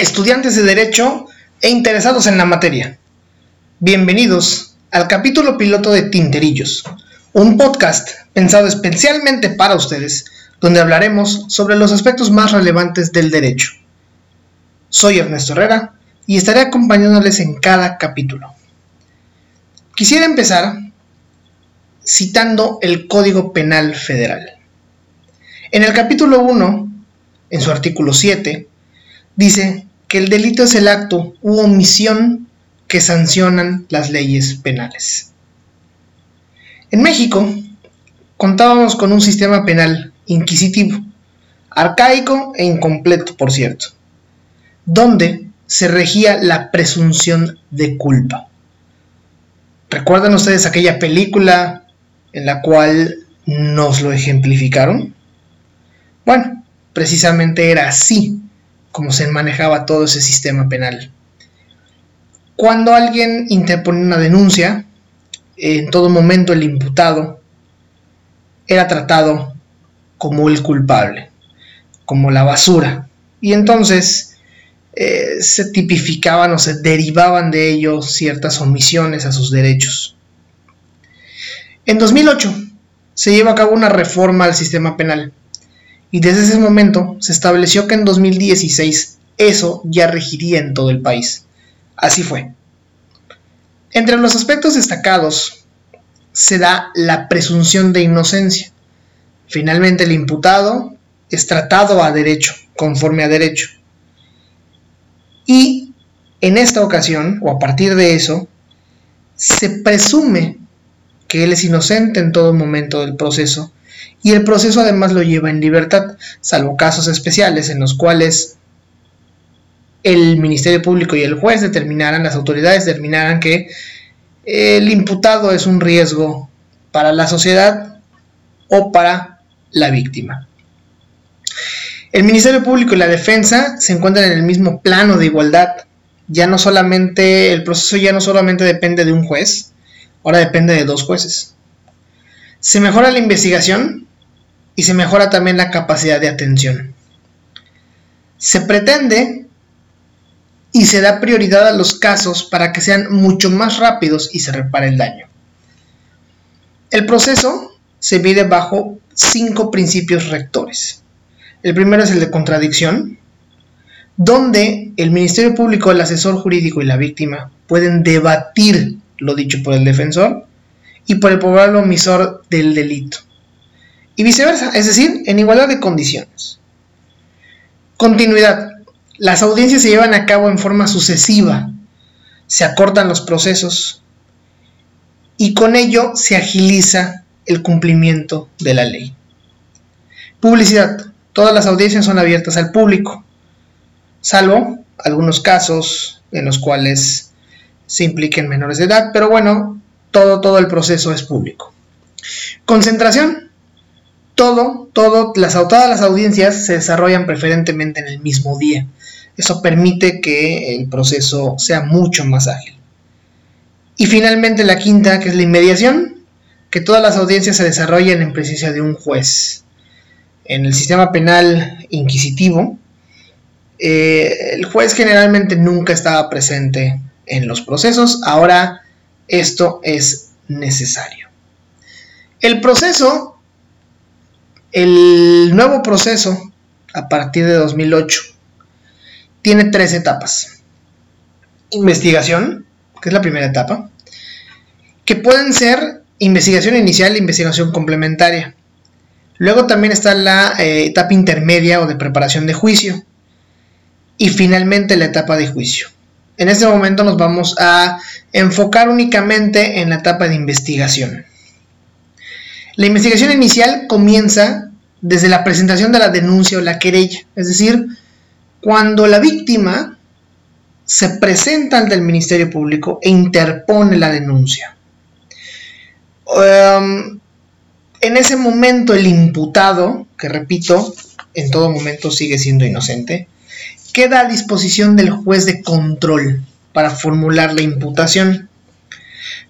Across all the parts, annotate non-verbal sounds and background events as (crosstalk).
estudiantes de Derecho e interesados en la materia. Bienvenidos al capítulo piloto de Tinterillos, un podcast pensado especialmente para ustedes, donde hablaremos sobre los aspectos más relevantes del derecho. Soy Ernesto Herrera y estaré acompañándoles en cada capítulo. Quisiera empezar citando el Código Penal Federal. En el capítulo 1, en su artículo 7, dice que el delito es el acto u omisión que sancionan las leyes penales. En México contábamos con un sistema penal inquisitivo, arcaico e incompleto, por cierto, donde se regía la presunción de culpa. ¿Recuerdan ustedes aquella película en la cual nos lo ejemplificaron? Bueno, precisamente era así como se manejaba todo ese sistema penal. Cuando alguien interponía una denuncia, en todo momento el imputado era tratado como el culpable, como la basura. Y entonces eh, se tipificaban o se derivaban de ello ciertas omisiones a sus derechos. En 2008 se llevó a cabo una reforma al sistema penal y desde ese momento se estableció que en 2016 eso ya regiría en todo el país. Así fue. Entre los aspectos destacados se da la presunción de inocencia. Finalmente el imputado es tratado a derecho, conforme a derecho. Y en esta ocasión, o a partir de eso, se presume que él es inocente en todo momento del proceso y el proceso además lo lleva en libertad, salvo casos especiales en los cuales el Ministerio Público y el juez determinaran, las autoridades determinaran que el imputado es un riesgo para la sociedad o para la víctima. El Ministerio Público y la defensa se encuentran en el mismo plano de igualdad. Ya no solamente, el proceso ya no solamente depende de un juez, ahora depende de dos jueces. Se mejora la investigación y se mejora también la capacidad de atención. Se pretende y se da prioridad a los casos para que sean mucho más rápidos y se repare el daño. El proceso se mide bajo cinco principios rectores. El primero es el de contradicción, donde el Ministerio Público, el asesor jurídico y la víctima pueden debatir lo dicho por el defensor y por el probable omisor del delito y viceversa, es decir, en igualdad de condiciones. Continuidad. Las audiencias se llevan a cabo en forma sucesiva, se acortan los procesos y con ello se agiliza el cumplimiento de la ley. Publicidad. Todas las audiencias son abiertas al público, salvo algunos casos en los cuales se impliquen menores de edad, pero bueno, todo, todo el proceso es público. Concentración todo, todo, las, todas las audiencias se desarrollan preferentemente en el mismo día. Eso permite que el proceso sea mucho más ágil. Y finalmente la quinta, que es la inmediación, que todas las audiencias se desarrollen en presencia de un juez. En el sistema penal inquisitivo, eh, el juez generalmente nunca estaba presente en los procesos, ahora esto es necesario. El proceso el nuevo proceso, a partir de 2008, tiene tres etapas. Investigación, que es la primera etapa, que pueden ser investigación inicial e investigación complementaria. Luego también está la eh, etapa intermedia o de preparación de juicio. Y finalmente la etapa de juicio. En este momento nos vamos a enfocar únicamente en la etapa de investigación. La investigación inicial comienza desde la presentación de la denuncia o la querella, es decir, cuando la víctima se presenta ante el Ministerio Público e interpone la denuncia. Um, en ese momento el imputado, que repito, en todo momento sigue siendo inocente, queda a disposición del juez de control para formular la imputación.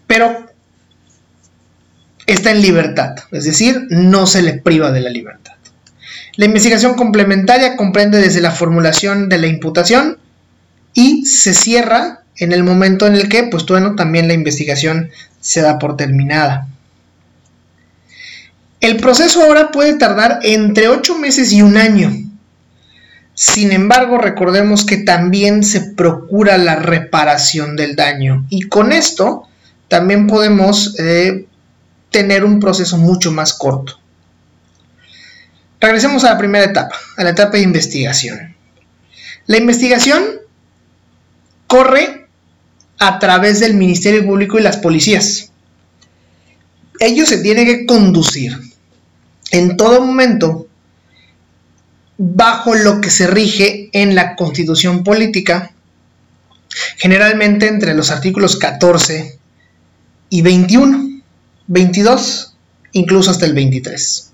Pero está en libertad, es decir, no se le priva de la libertad. La investigación complementaria comprende desde la formulación de la imputación y se cierra en el momento en el que, pues bueno, también la investigación se da por terminada. El proceso ahora puede tardar entre 8 meses y un año. Sin embargo, recordemos que también se procura la reparación del daño y con esto también podemos eh, tener un proceso mucho más corto. Regresemos a la primera etapa, a la etapa de investigación. La investigación corre a través del Ministerio Público y las policías. Ellos se tienen que conducir en todo momento bajo lo que se rige en la constitución política, generalmente entre los artículos 14 y 21, 22, incluso hasta el 23.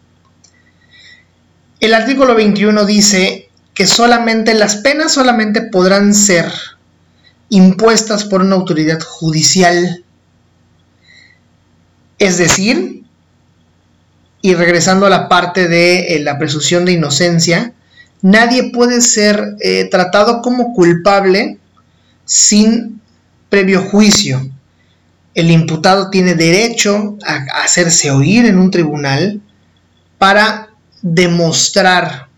El artículo 21 dice que solamente las penas solamente podrán ser impuestas por una autoridad judicial. Es decir, y regresando a la parte de eh, la presunción de inocencia, nadie puede ser eh, tratado como culpable sin previo juicio. El imputado tiene derecho a hacerse oír en un tribunal para demostrar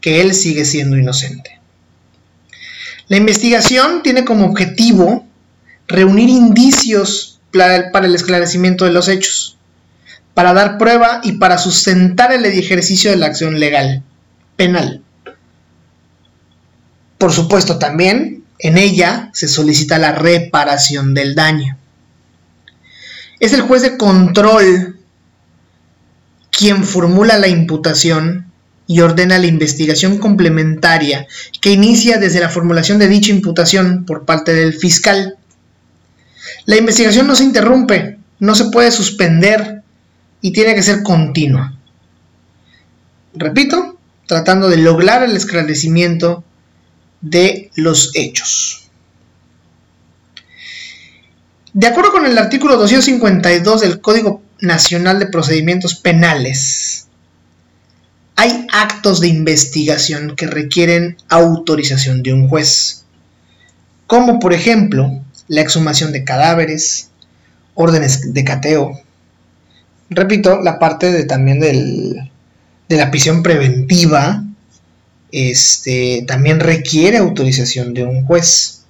que él sigue siendo inocente. La investigación tiene como objetivo reunir indicios para el esclarecimiento de los hechos, para dar prueba y para sustentar el ejercicio de la acción legal, penal. Por supuesto, también en ella se solicita la reparación del daño. Es el juez de control quien formula la imputación y ordena la investigación complementaria que inicia desde la formulación de dicha imputación por parte del fiscal. La investigación no se interrumpe, no se puede suspender y tiene que ser continua. Repito, tratando de lograr el esclarecimiento de los hechos. De acuerdo con el artículo 252 del Código Nacional de Procedimientos Penales, hay actos de investigación que requieren autorización de un juez, como por ejemplo la exhumación de cadáveres, órdenes de cateo. Repito, la parte de, también de la prisión preventiva este, también requiere autorización de un juez.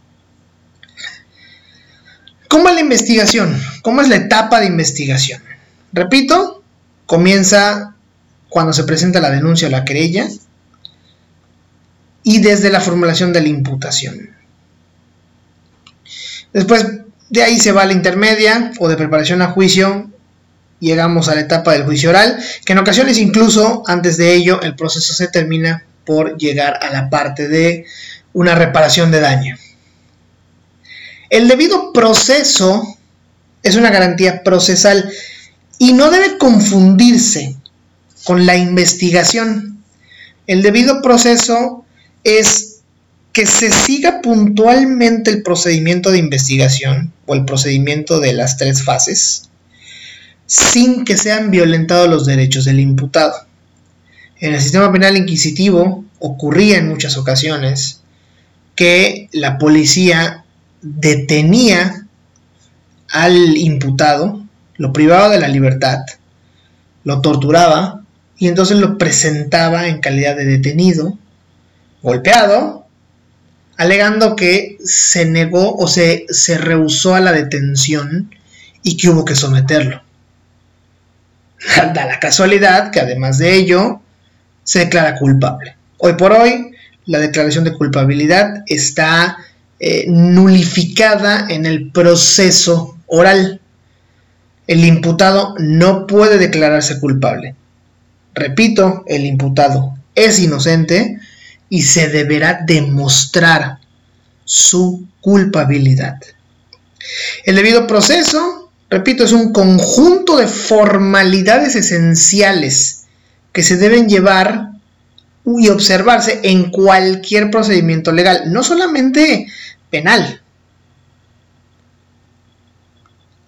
¿Cómo es la investigación? ¿Cómo es la etapa de investigación? Repito, comienza cuando se presenta la denuncia o la querella y desde la formulación de la imputación. Después de ahí se va a la intermedia o de preparación a juicio, llegamos a la etapa del juicio oral, que en ocasiones incluso antes de ello el proceso se termina por llegar a la parte de una reparación de daño. El debido proceso es una garantía procesal y no debe confundirse con la investigación. El debido proceso es que se siga puntualmente el procedimiento de investigación o el procedimiento de las tres fases sin que sean violentados los derechos del imputado. En el sistema penal inquisitivo ocurría en muchas ocasiones que la policía detenía al imputado, lo privaba de la libertad, lo torturaba y entonces lo presentaba en calidad de detenido, golpeado, alegando que se negó o se, se rehusó a la detención y que hubo que someterlo. (laughs) Da la casualidad que además de ello se declara culpable. Hoy por hoy la declaración de culpabilidad está eh, nulificada en el proceso oral. El imputado no puede declararse culpable. Repito, el imputado es inocente y se deberá demostrar su culpabilidad. El debido proceso, repito, es un conjunto de formalidades esenciales que se deben llevar y observarse en cualquier procedimiento legal, no solamente penal.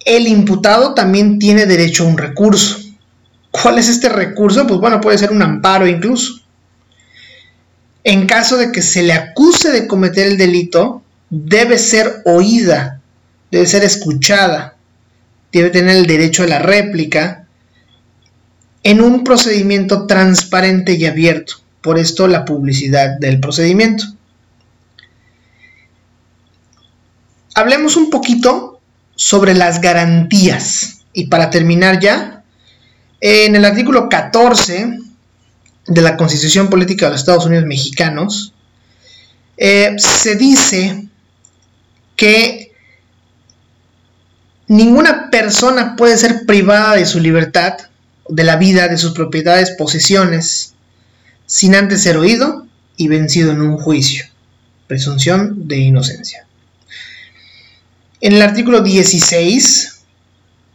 El imputado también tiene derecho a un recurso. ¿Cuál es este recurso? Pues bueno, puede ser un amparo incluso. en caso de que se le acuse de cometer el delito, debe ser oída, debe ser escuchada, debe tener el derecho a la réplica en un procedimiento transparente y abierto. Por esto la publicidad del procedimiento. Hablemos un poquito sobre las garantías. Y para terminar ya, en el artículo 14 de la Constitución Política de los Estados Unidos Mexicanos, eh, se dice que ninguna persona puede ser privada de su libertad, de la vida, de sus propiedades, posesiones, sin antes ser oído y vencido en un juicio. Presunción de inocencia. En el artículo 16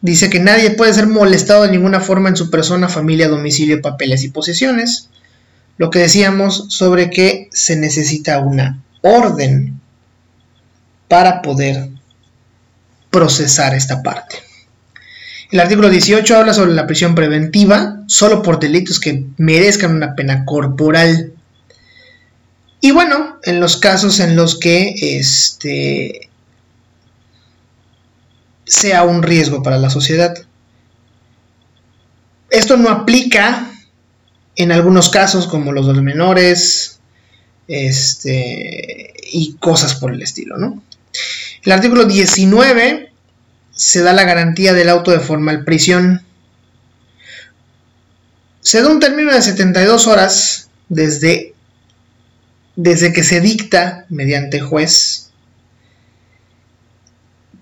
dice que nadie puede ser molestado de ninguna forma en su persona, familia, domicilio, papeles y posesiones. Lo que decíamos sobre que se necesita una orden para poder procesar esta parte. El artículo 18 habla sobre la prisión preventiva solo por delitos que merezcan una pena corporal. Y bueno, en los casos en los que este, sea un riesgo para la sociedad. Esto no aplica en algunos casos como los de los menores este, y cosas por el estilo. ¿no? El artículo 19 se da la garantía del auto de formal prisión. Se da un término de 72 horas desde, desde que se dicta mediante juez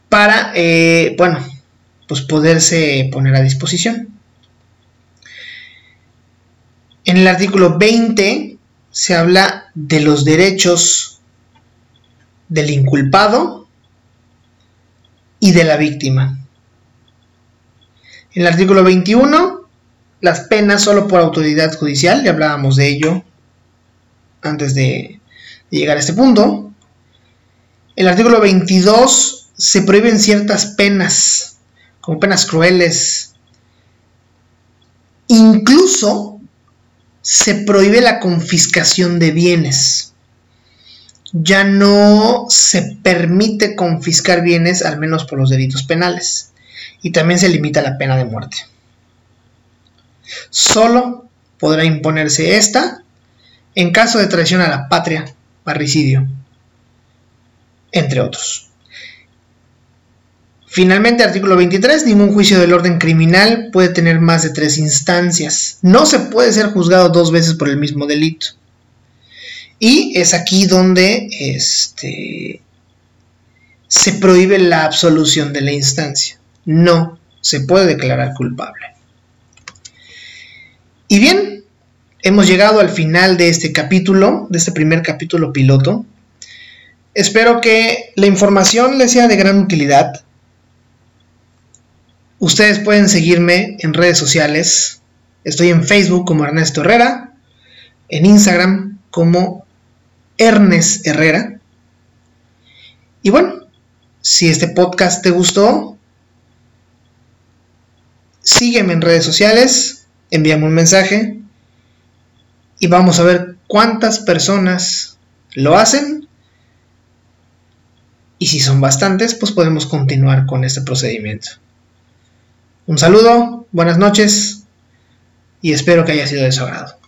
para, eh, bueno, pues poderse poner a disposición. En el artículo 20 se habla de los derechos del inculpado y de la víctima. En el artículo 21, las penas solo por autoridad judicial, ya hablábamos de ello antes de, llegar a este punto. El artículo 22 se prohíben ciertas penas, como penas crueles. Incluso se prohíbe la confiscación de bienes. Ya no se permite confiscar bienes, al menos por los delitos penales. Y también se limita la pena de muerte. Solo podrá imponerse esta en caso de traición a la patria, parricidio, entre otros. Finalmente, artículo 23, ningún juicio del orden criminal puede tener más de tres instancias. No se puede ser juzgado dos veces por el mismo delito. Y es aquí donde este, se prohíbe la absolución de la instancia. No se puede declarar culpable. Y bien, hemos llegado al final de este capítulo, de este primer capítulo piloto. Espero que la información les sea de gran utilidad Ustedes pueden seguirme en redes sociales. Estoy en Facebook como Ernesto Herrera, en Instagram como Ernest Herrera. Y bueno, si este podcast te gustó, sígueme en redes sociales, envíame un mensaje y vamos a ver cuántas personas lo hacen. Y si son bastantes, pues podemos continuar con este procedimiento. Un saludo, buenas noches y espero que haya sido de su agrado.